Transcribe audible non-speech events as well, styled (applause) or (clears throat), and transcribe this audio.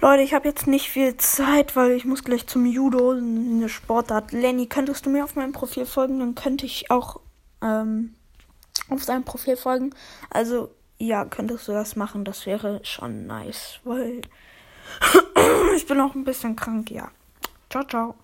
Leute, ich habe jetzt nicht viel Zeit, weil ich muss gleich zum Judo, eine Sportart. Lenny, könntest du mir auf meinem Profil folgen? Dann könnte ich auch ähm, auf seinem Profil folgen. Also, ja, könntest du das machen? Das wäre schon nice, weil (clears throat) ich bin auch ein bisschen krank, ja. Ciao, ciao.